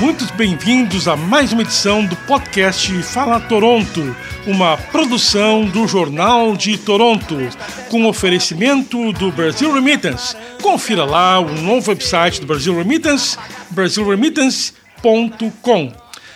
muito bem-vindos a mais uma edição do podcast Fala Toronto, uma produção do Jornal de Toronto, com oferecimento do Brasil Remittance. Confira lá o novo website do Brasil Remittance, brasilremittance.com.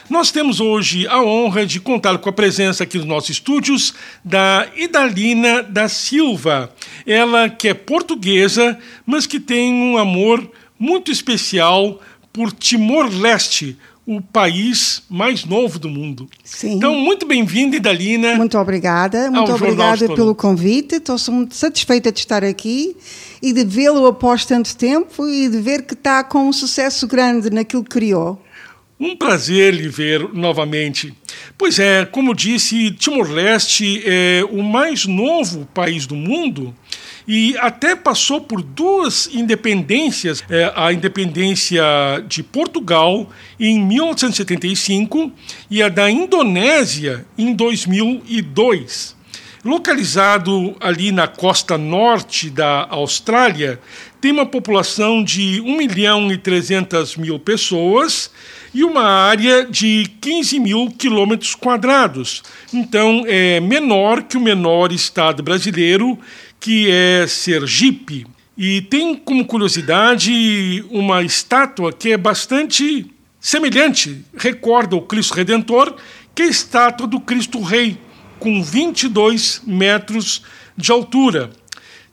Nós temos hoje a honra de contar com a presença aqui nos nossos estúdios da Idalina da Silva. Ela que é portuguesa, mas que tem um amor muito especial por Timor-Leste, o país mais novo do mundo. Sim. Então, muito bem-vinda, Idalina. Muito obrigada, muito obrigada pelo convite. Estou muito satisfeita de estar aqui e de vê-lo após tanto tempo e de ver que está com um sucesso grande naquilo que criou. Um prazer lhe ver novamente. Pois é, como disse, Timor-Leste é o mais novo país do mundo e até passou por duas independências: é, a independência de Portugal em 1875 e a da Indonésia em 2002. Localizado ali na costa norte da Austrália, tem uma população de 1 milhão e 300 mil pessoas e uma área de 15 mil quilômetros quadrados. Então, é menor que o menor estado brasileiro, que é Sergipe. E tem como curiosidade uma estátua que é bastante semelhante, recorda o Cristo Redentor, que é a estátua do Cristo Rei, com 22 metros de altura.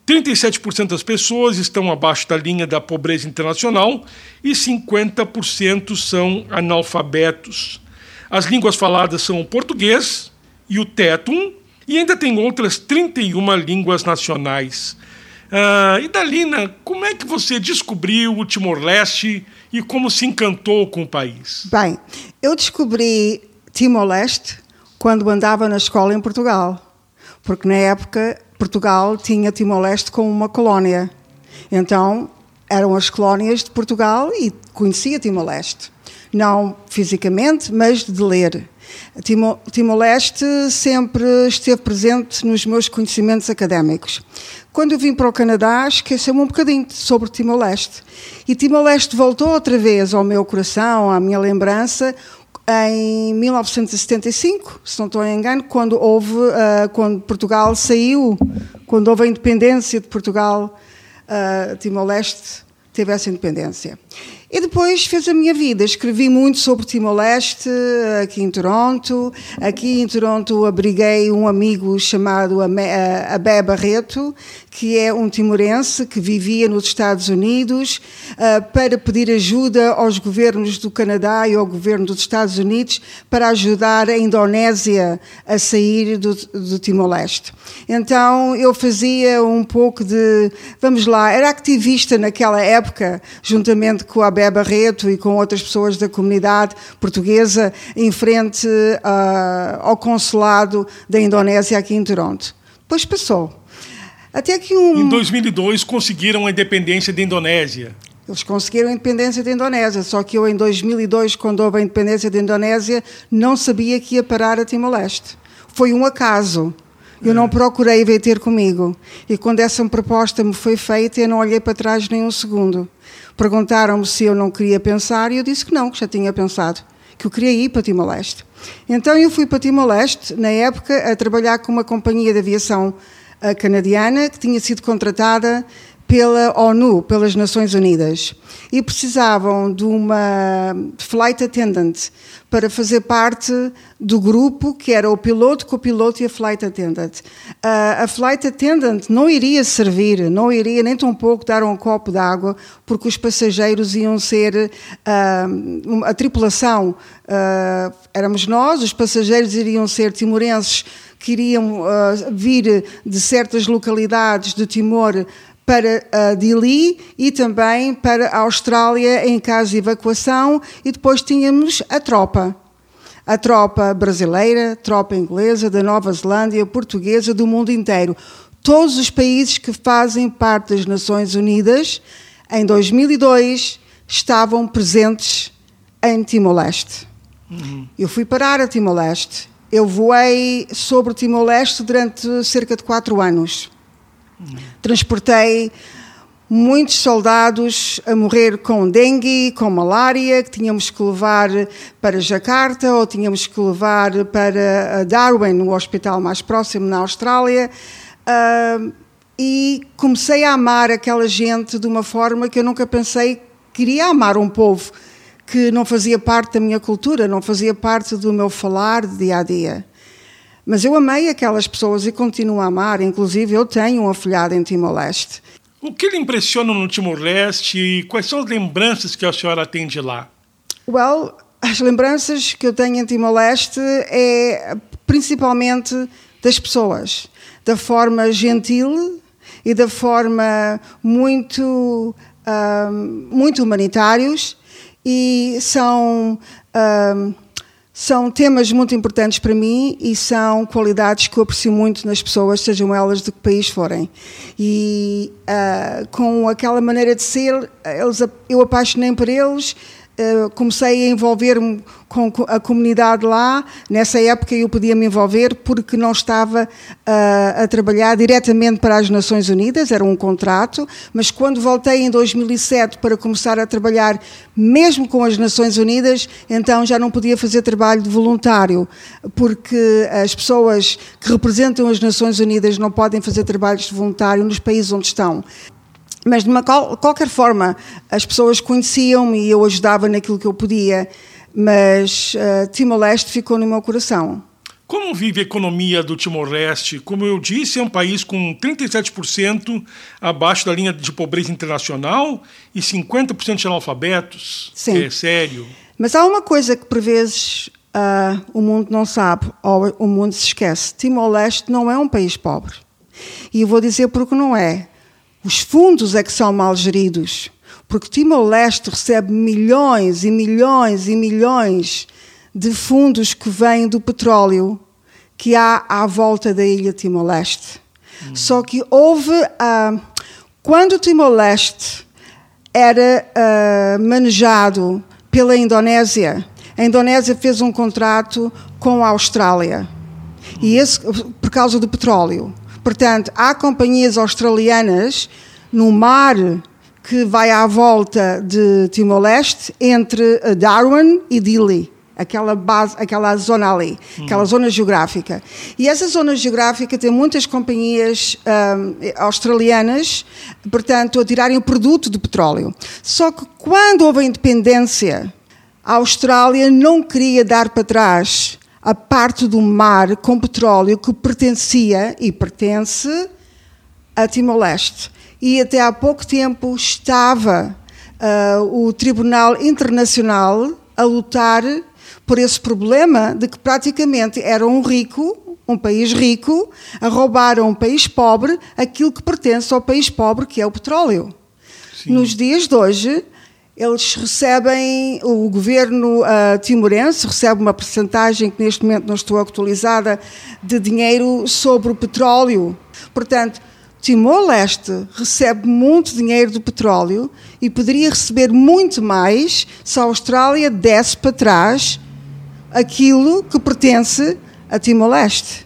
37% das pessoas estão abaixo da linha da pobreza internacional e 50% são analfabetos. As línguas faladas são o português e o tétum, e ainda tem outras 31 línguas nacionais. Idalina, como é que você descobriu o Timor-Leste e como se encantou com o país? Bem, eu descobri Timor-Leste quando andava na escola em Portugal, porque na época Portugal tinha Timor-Leste como uma colónia. Então, eram as colónias de Portugal e conhecia Timor-Leste. Não fisicamente, mas de ler. Timor-Leste sempre esteve presente nos meus conhecimentos académicos. Quando eu vim para o Canadá, esqueceu-me um bocadinho sobre Timor-Leste. E Timor-Leste voltou outra vez ao meu coração, à minha lembrança, em 1975, se não estou em engano, quando houve, uh, quando Portugal saiu, quando houve a independência de Portugal, uh, Timor-Leste teve essa independência. E depois fez a minha vida. Escrevi muito sobre Timor-Leste, aqui em Toronto. Aqui em Toronto abriguei um amigo chamado Abé Barreto, que é um timorense que vivia nos Estados Unidos, uh, para pedir ajuda aos governos do Canadá e ao governo dos Estados Unidos para ajudar a Indonésia a sair do, do Timor-Leste. Então eu fazia um pouco de, vamos lá, era ativista naquela época, juntamente com a Abé Barreto e com outras pessoas da comunidade portuguesa, em frente uh, ao consulado da Indonésia aqui em Toronto. Depois passou. Até que um... Em 2002 conseguiram a independência da Indonésia. Eles conseguiram a independência da Indonésia, só que eu em 2002, quando houve a independência da Indonésia, não sabia que ia parar a Timor-Leste. Foi um acaso. Eu não procurei vir ter comigo. E quando essa proposta me foi feita, eu não olhei para trás nem um segundo. Perguntaram-me se eu não queria pensar e eu disse que não, que já tinha pensado, que eu queria ir para Timor-Leste. Então eu fui para Timor-Leste, na época, a trabalhar com uma companhia de aviação canadiana que tinha sido contratada pela ONU, pelas Nações Unidas, e precisavam de uma flight attendant para fazer parte do grupo que era o piloto, copiloto e a flight attendant. Uh, a flight attendant não iria servir, não iria nem tão pouco dar um copo de água, porque os passageiros iam ser uh, a tripulação. Uh, éramos nós, os passageiros iriam ser timorenses que iriam uh, vir de certas localidades do Timor para uh, Dili e também para a Austrália em caso de evacuação e depois tínhamos a tropa. A tropa brasileira, tropa inglesa, da Nova Zelândia, portuguesa, do mundo inteiro. Todos os países que fazem parte das Nações Unidas, em 2002, estavam presentes em Timor-Leste. Uhum. Eu fui parar a Timor-Leste eu voei sobre Timor-Leste durante cerca de quatro anos. Transportei muitos soldados a morrer com dengue, com malária, que tínhamos que levar para Jakarta ou tínhamos que levar para Darwin, no hospital mais próximo na Austrália. Uh, e comecei a amar aquela gente de uma forma que eu nunca pensei que queria amar um povo que não fazia parte da minha cultura, não fazia parte do meu falar de dia a dia. Mas eu amei aquelas pessoas e continuo a amar, inclusive eu tenho um afilhado em Timor-Leste. O que lhe impressiona no Timor-Leste e quais são as lembranças que a senhora tem de lá? Well, as lembranças que eu tenho em Timor-Leste é principalmente das pessoas, da forma gentil e da forma muito, um, muito humanitários e são são temas muito importantes para mim e são qualidades que eu aprecio muito nas pessoas, sejam elas de que país forem. E uh, com aquela maneira de ser, eles, eu apaixonei por eles, uh, comecei a envolver-me com a comunidade lá. Nessa época eu podia me envolver porque não estava uh, a trabalhar diretamente para as Nações Unidas, era um contrato, mas quando voltei em 2007 para começar a trabalhar mesmo com as Nações Unidas, então já não podia fazer trabalho de voluntário, porque as pessoas que representam as Nações Unidas não podem fazer trabalhos de voluntário nos países onde estão. Mas de uma qualquer forma, as pessoas conheciam-me e eu ajudava naquilo que eu podia mas uh, Timor-Leste ficou no meu coração. Como vive a economia do Timor-Leste? Como eu disse, é um país com 37% abaixo da linha de pobreza internacional e 50% de analfabetos. Sim. É sério. Mas há uma coisa que por vezes uh, o mundo não sabe, ou o mundo se esquece. Timor-Leste não é um país pobre. E eu vou dizer porque não é. Os fundos é que são mal geridos porque Timor-Leste recebe milhões e milhões e milhões de fundos que vêm do petróleo que há à volta da ilha Timor-Leste. Hum. Só que houve. Uh, quando Timor-Leste era uh, manejado pela Indonésia, a Indonésia fez um contrato com a Austrália. E esse, por causa do petróleo. Portanto, há companhias australianas no mar que vai à volta de Timor-Leste entre eh, Darwin e Dili aquela base, aquela zona ali, aquela zona geográfica. E essa zona geográfica tem muitas companhias um, australianas, portanto, a tirarem o produto do petróleo. Só que quando houve a independência, a Austrália não queria dar para trás a parte do mar com petróleo que pertencia e pertence a Timor-Leste e até há pouco tempo estava uh, o Tribunal Internacional a lutar por esse problema de que praticamente era um rico, um país rico, a roubar a um país pobre aquilo que pertence ao país pobre, que é o petróleo. Sim. Nos dias de hoje, eles recebem, o governo uh, timorense recebe uma percentagem que neste momento não estou atualizada, de dinheiro sobre o petróleo. Portanto, Timor-Leste recebe muito dinheiro do petróleo e poderia receber muito mais se a Austrália desse para trás aquilo que pertence a Timor-Leste.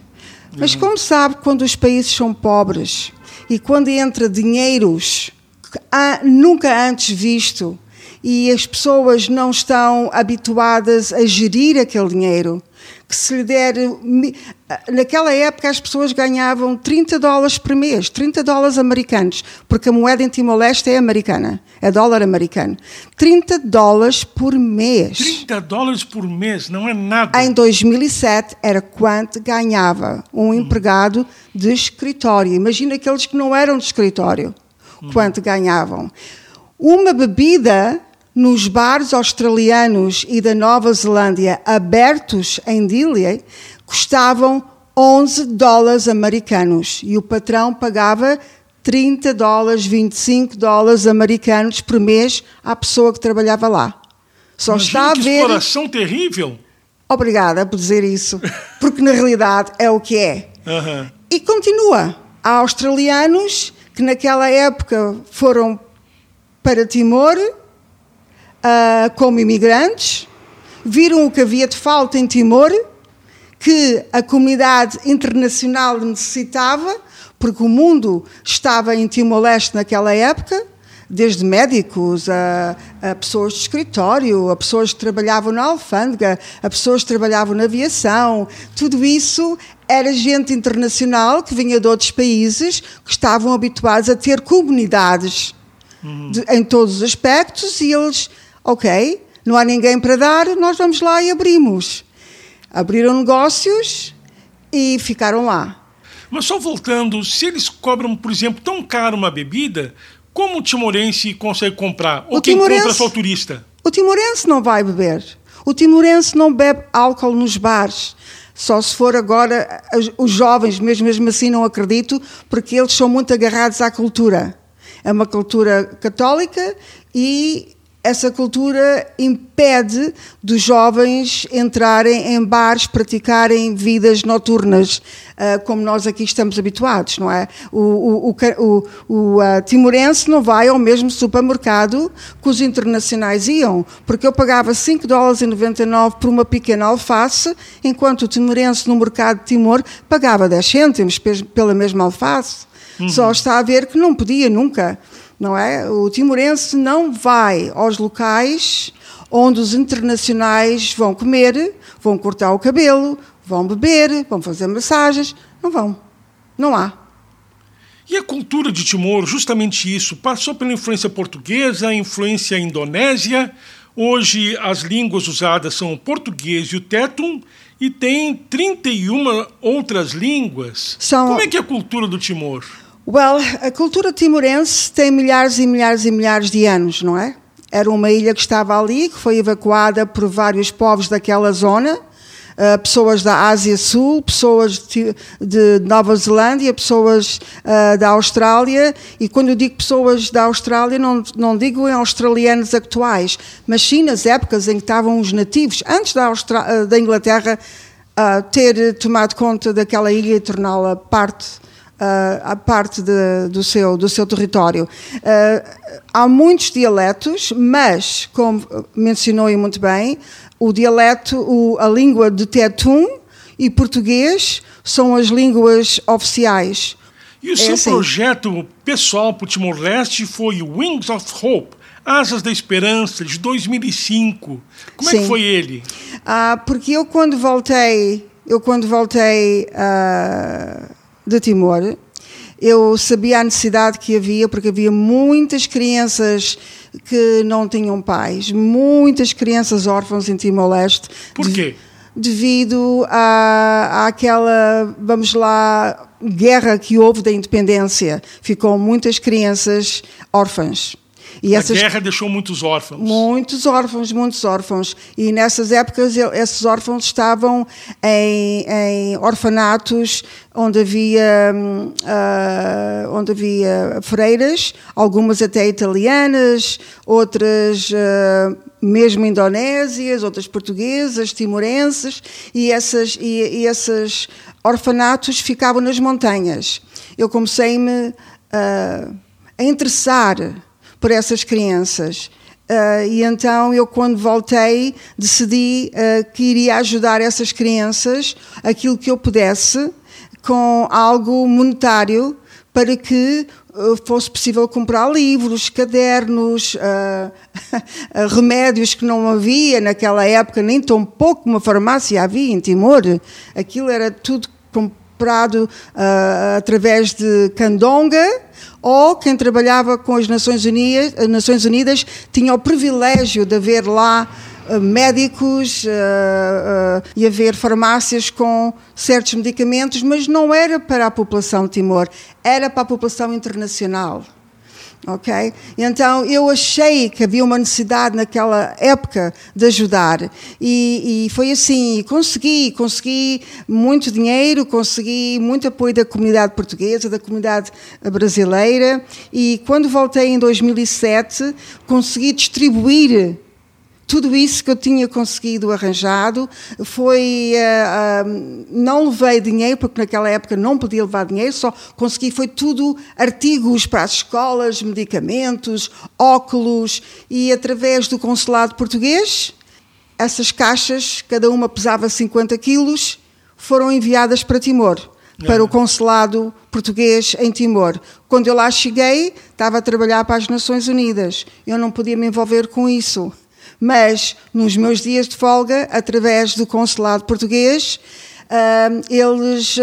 Mas, como sabe, quando os países são pobres e quando entra dinheiros nunca antes visto e as pessoas não estão habituadas a gerir aquele dinheiro, que se lhe der. Naquela época as pessoas ganhavam 30 dólares por mês, 30 dólares americanos, porque a moeda em Timor-Leste é americana, é dólar americano. 30 dólares por mês. 30 dólares por mês, não é nada. Em 2007 era quanto ganhava um empregado de escritório. Imagina aqueles que não eram de escritório, quanto ganhavam. Uma bebida nos bares australianos e da Nova Zelândia abertos em Dili custavam 11 dólares americanos e o patrão pagava 30 dólares, 25 dólares americanos por mês à pessoa que trabalhava lá. Só Imagina está a ver. exploração terrível. Obrigada por dizer isso, porque na realidade é o que é. Uhum. E continua. Há australianos que naquela época foram para Timor uh, como imigrantes, viram o que havia de falta em Timor, que a comunidade internacional necessitava, porque o mundo estava em Timor-Leste naquela época, desde médicos a, a, pessoas de escritório, a pessoas que trabalhavam na alfândega, a pessoas que trabalhavam na aviação. Tudo isso era gente internacional que vinha de outros países que estavam habituados a ter comunidades uhum. de, em todos os aspectos e eles, ok, não há ninguém para dar, nós vamos lá e abrimos. Abriram negócios e ficaram lá. Mas só voltando, se eles cobram, por exemplo, tão caro uma bebida, como o timorense consegue comprar? Ou o quem timorense, compra só o turista? O timorense não vai beber. O timorense não bebe álcool nos bares. Só se for agora os jovens, mesmo, mesmo assim não acredito, porque eles são muito agarrados à cultura. É uma cultura católica e essa cultura impede dos jovens entrarem em bares, praticarem vidas noturnas, ah, como nós aqui estamos habituados, não é? O, o, o, o uh, timorense não vai ao mesmo supermercado que os internacionais iam, porque eu pagava 5 dólares e 99 por uma pequena alface, enquanto o timorense no mercado de Timor pagava 10 cêntimos pela mesma alface. Uhum. Só está a ver que não podia nunca não é? O timorense não vai aos locais onde os internacionais vão comer, vão cortar o cabelo, vão beber, vão fazer massagens. Não vão. Não há. E a cultura de Timor, justamente isso, passou pela influência portuguesa, influência indonésia. Hoje as línguas usadas são o português e o tetum, e tem 31 outras línguas. São... Como é que é a cultura do Timor? Well, a cultura timorense tem milhares e milhares e milhares de anos, não é? Era uma ilha que estava ali, que foi evacuada por vários povos daquela zona, uh, pessoas da Ásia Sul, pessoas de, de Nova Zelândia, pessoas uh, da Austrália, e quando eu digo pessoas da Austrália, não, não digo em australianos atuais, mas sim nas épocas em que estavam os nativos, antes da, Austra da Inglaterra uh, ter tomado conta daquela ilha e torná-la parte a parte de, do, seu, do seu território. Uh, há muitos dialetos, mas, como mencionou muito bem, o dialeto, o, a língua de Tetum e português são as línguas oficiais. E o é seu assim. projeto pessoal para o Timor-Leste foi Wings of Hope, Asas da Esperança, de 2005. Como Sim. é que foi ele? Ah, porque eu quando voltei, eu quando voltei uh, de Timor, eu sabia a necessidade que havia, porque havia muitas crianças que não tinham pais, muitas crianças órfãos em Timor-Leste. Por quê? Devido à, àquela, vamos lá, guerra que houve da independência. Ficou muitas crianças órfãs. E essas, a guerra deixou muitos órfãos. Muitos órfãos, muitos órfãos. E nessas épocas esses órfãos estavam em, em orfanatos onde havia, uh, onde havia freiras, algumas até italianas, outras uh, mesmo indonésias, outras portuguesas, timorenses, e, essas, e, e esses orfanatos ficavam nas montanhas. Eu comecei-me uh, a interessar por essas crianças. Uh, e então eu, quando voltei, decidi uh, que iria ajudar essas crianças aquilo que eu pudesse com algo monetário para que uh, fosse possível comprar livros, cadernos, remédios que não havia naquela época, nem tão pouco uma farmácia havia em Timor. Aquilo era tudo comprado através de candonga ou quem trabalhava com as Nações Unidas, as Nações Unidas tinha o privilégio de haver lá uh, médicos uh, uh, e haver farmácias com certos medicamentos, mas não era para a população de Timor, era para a população internacional ok? Então eu achei que havia uma necessidade naquela época de ajudar e, e, foi assim, consegui, consegui muito dinheiro, consegui muito apoio da comunidade portuguesa, da comunidade brasileira e quando voltei em 2007 consegui distribuir tudo isso que eu tinha conseguido arranjado foi uh, uh, não levei dinheiro porque naquela época não podia levar dinheiro só consegui foi tudo artigos para as escolas medicamentos óculos e através do consulado português essas caixas cada uma pesava 50 quilos foram enviadas para Timor para o consulado português em Timor. Quando eu lá cheguei, estava a trabalhar para as Nações Unidas. Eu não podia me envolver com isso. Mas, nos meus dias de folga, através do consulado português, eles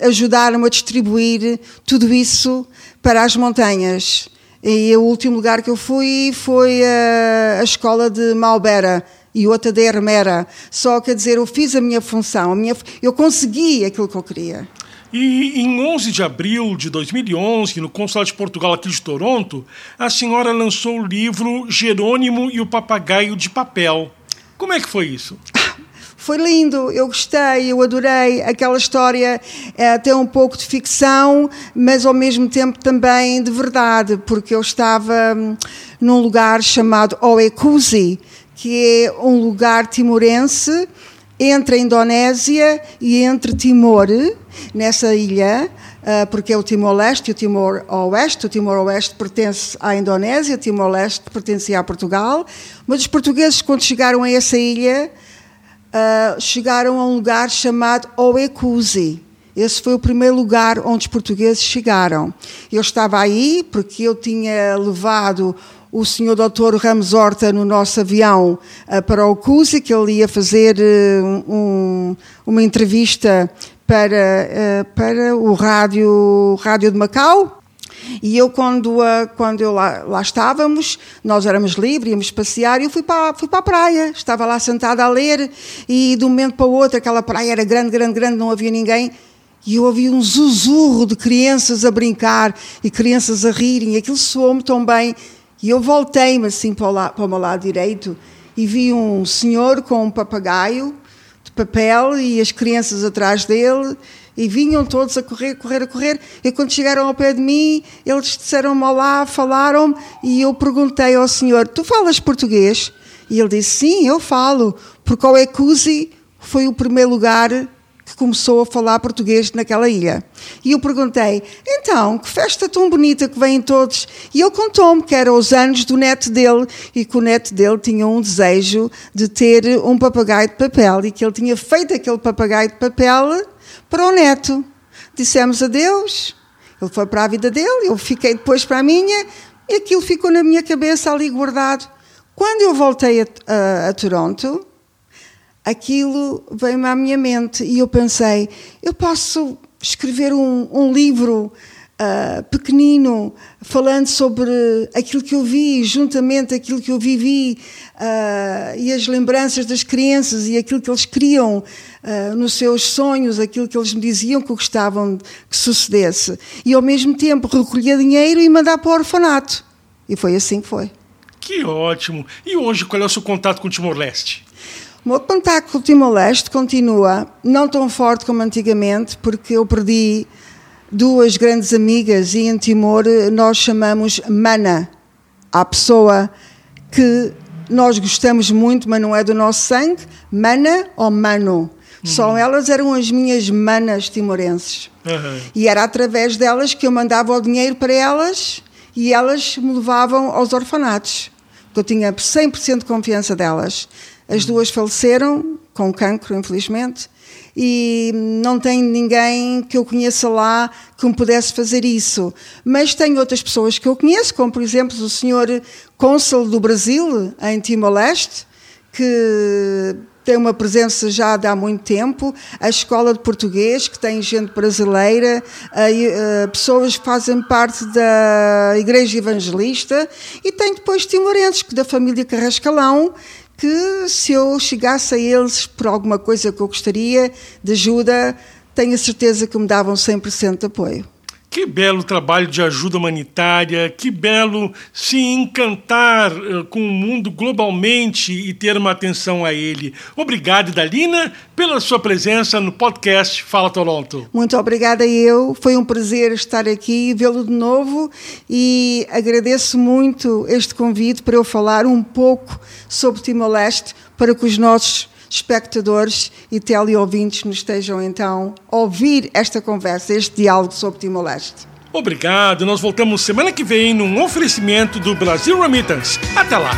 ajudaram a distribuir tudo isso para as montanhas. E o último lugar que eu fui foi a, a escola de Malbera e outra de Hermera. Só quer dizer, eu fiz a minha função, a minha, eu consegui aquilo que eu queria. E em 11 de abril de 2011, no Consulado de Portugal aqui de Toronto, a senhora lançou o livro Jerônimo e o Papagaio de Papel. Como é que foi isso? Foi lindo, eu gostei, eu adorei. Aquela história é tem um pouco de ficção, mas ao mesmo tempo também de verdade, porque eu estava hum, num lugar chamado Oekusi, que é um lugar timorense entre a Indonésia e entre Timor, nessa ilha, ah, porque é o Timor-Leste e o Timor-Oeste. O Timor-Oeste pertence à Indonésia, o Timor-Leste pertencia a Portugal. Mas os portugueses, quando chegaram a essa ilha, ah, chegaram a um lugar chamado Oekusi. Esse foi o primeiro lugar onde os portugueses chegaram. Eu estava aí porque eu tinha levado o senhor doutor Ramos Horta no nosso avião uh, para o CUSI, que ele ia fazer uh, um, uma entrevista para, uh, para o rádio, rádio de Macau. E eu, quando, quando eu lá, lá, estávamos, nós éramos livres, íamos passear, e eu fui para, fui para a praia. Estava lá sentada a ler, e de um momento para o outro, aquela praia era grande, grande, grande, não havia ninguém. E eu ouvi um sussurro de crianças a brincar e crianças a rirem. Aquilo soou-me tão bem e eu voltei-me assim para o, meu lado direito e vi um senhor com um papagaio de papel e as crianças atrás dele e vinham todos a correr, correr, a correr. E quando chegaram ao pé de mim, eles disseram-me olá, falaram-me e eu perguntei ao senhor: Tu falas português? E ele disse: Sim, eu falo, porque o Ecusi foi o primeiro lugar que começou a falar português naquela ilha. E eu perguntei, então, que festa tão bonita que vêm todos? E ele contou-me que eram os anos do neto dele e que o neto dele tinha um desejo de ter um papagaio de papel e que ele tinha feito aquele papagaio de papel para o neto. Dissemos adeus, ele foi para a vida dele, eu fiquei depois para a minha e aquilo ficou na minha cabeça ali guardado. Quando eu voltei a, a, a Toronto, aquilo veio-me à minha mente e eu pensei: eu posso escrever um, um livro uh, pequenino falando sobre aquilo que eu vi, juntamente aquilo que eu vivi uh, e as lembranças das crianças e aquilo que eles queriam uh, nos seus sonhos, aquilo que eles me diziam que gostavam que sucedesse. E ao mesmo tempo recolher dinheiro e mandar para o orfanato. E foi assim que foi. Que ótimo! E hoje, qual é o seu contato com o Timor-Leste? O meu contacto com o Timor-Leste continua não tão forte como antigamente, porque eu perdi duas grandes amigas e em Timor nós chamamos mana a pessoa que nós gostamos muito, mas não é do nosso sangue, mana ou mano. Uhum. Só elas eram as minhas manas timorenses. Uhum. E era através delas que eu mandava o dinheiro para elas e elas me levavam aos orfanatos. Eu tinha 100% de confiança delas. As duas faleceram com cancro, infelizmente, e não tenho ninguém que eu conheça lá que me pudesse fazer isso. Mas tenho outras pessoas que eu conheço, como por exemplo o senhor cônsul do Brasil em Timor-Leste, que tem uma presença já de há muito tempo, a Escola de Português, que tem gente brasileira, pessoas que fazem parte da Igreja Evangelista, e tem depois timorenses, da família Carrascalão, que se eu chegasse a eles por alguma coisa que eu gostaria de ajuda, tenho a certeza que me davam 100% de apoio. Que belo trabalho de ajuda humanitária, que belo se encantar uh, com o mundo globalmente e ter uma atenção a ele. Obrigado, Dalina, pela sua presença no podcast Fala Toronto. Muito obrigada eu, foi um prazer estar aqui e vê-lo de novo e agradeço muito este convite para eu falar um pouco sobre Timor-Leste para que os nossos espectadores e teleouvintes nos estejam então a ouvir esta conversa, este diálogo sobre Timor-Leste. Obrigado, nós voltamos semana que vem num oferecimento do Brasil Remittance. Até lá!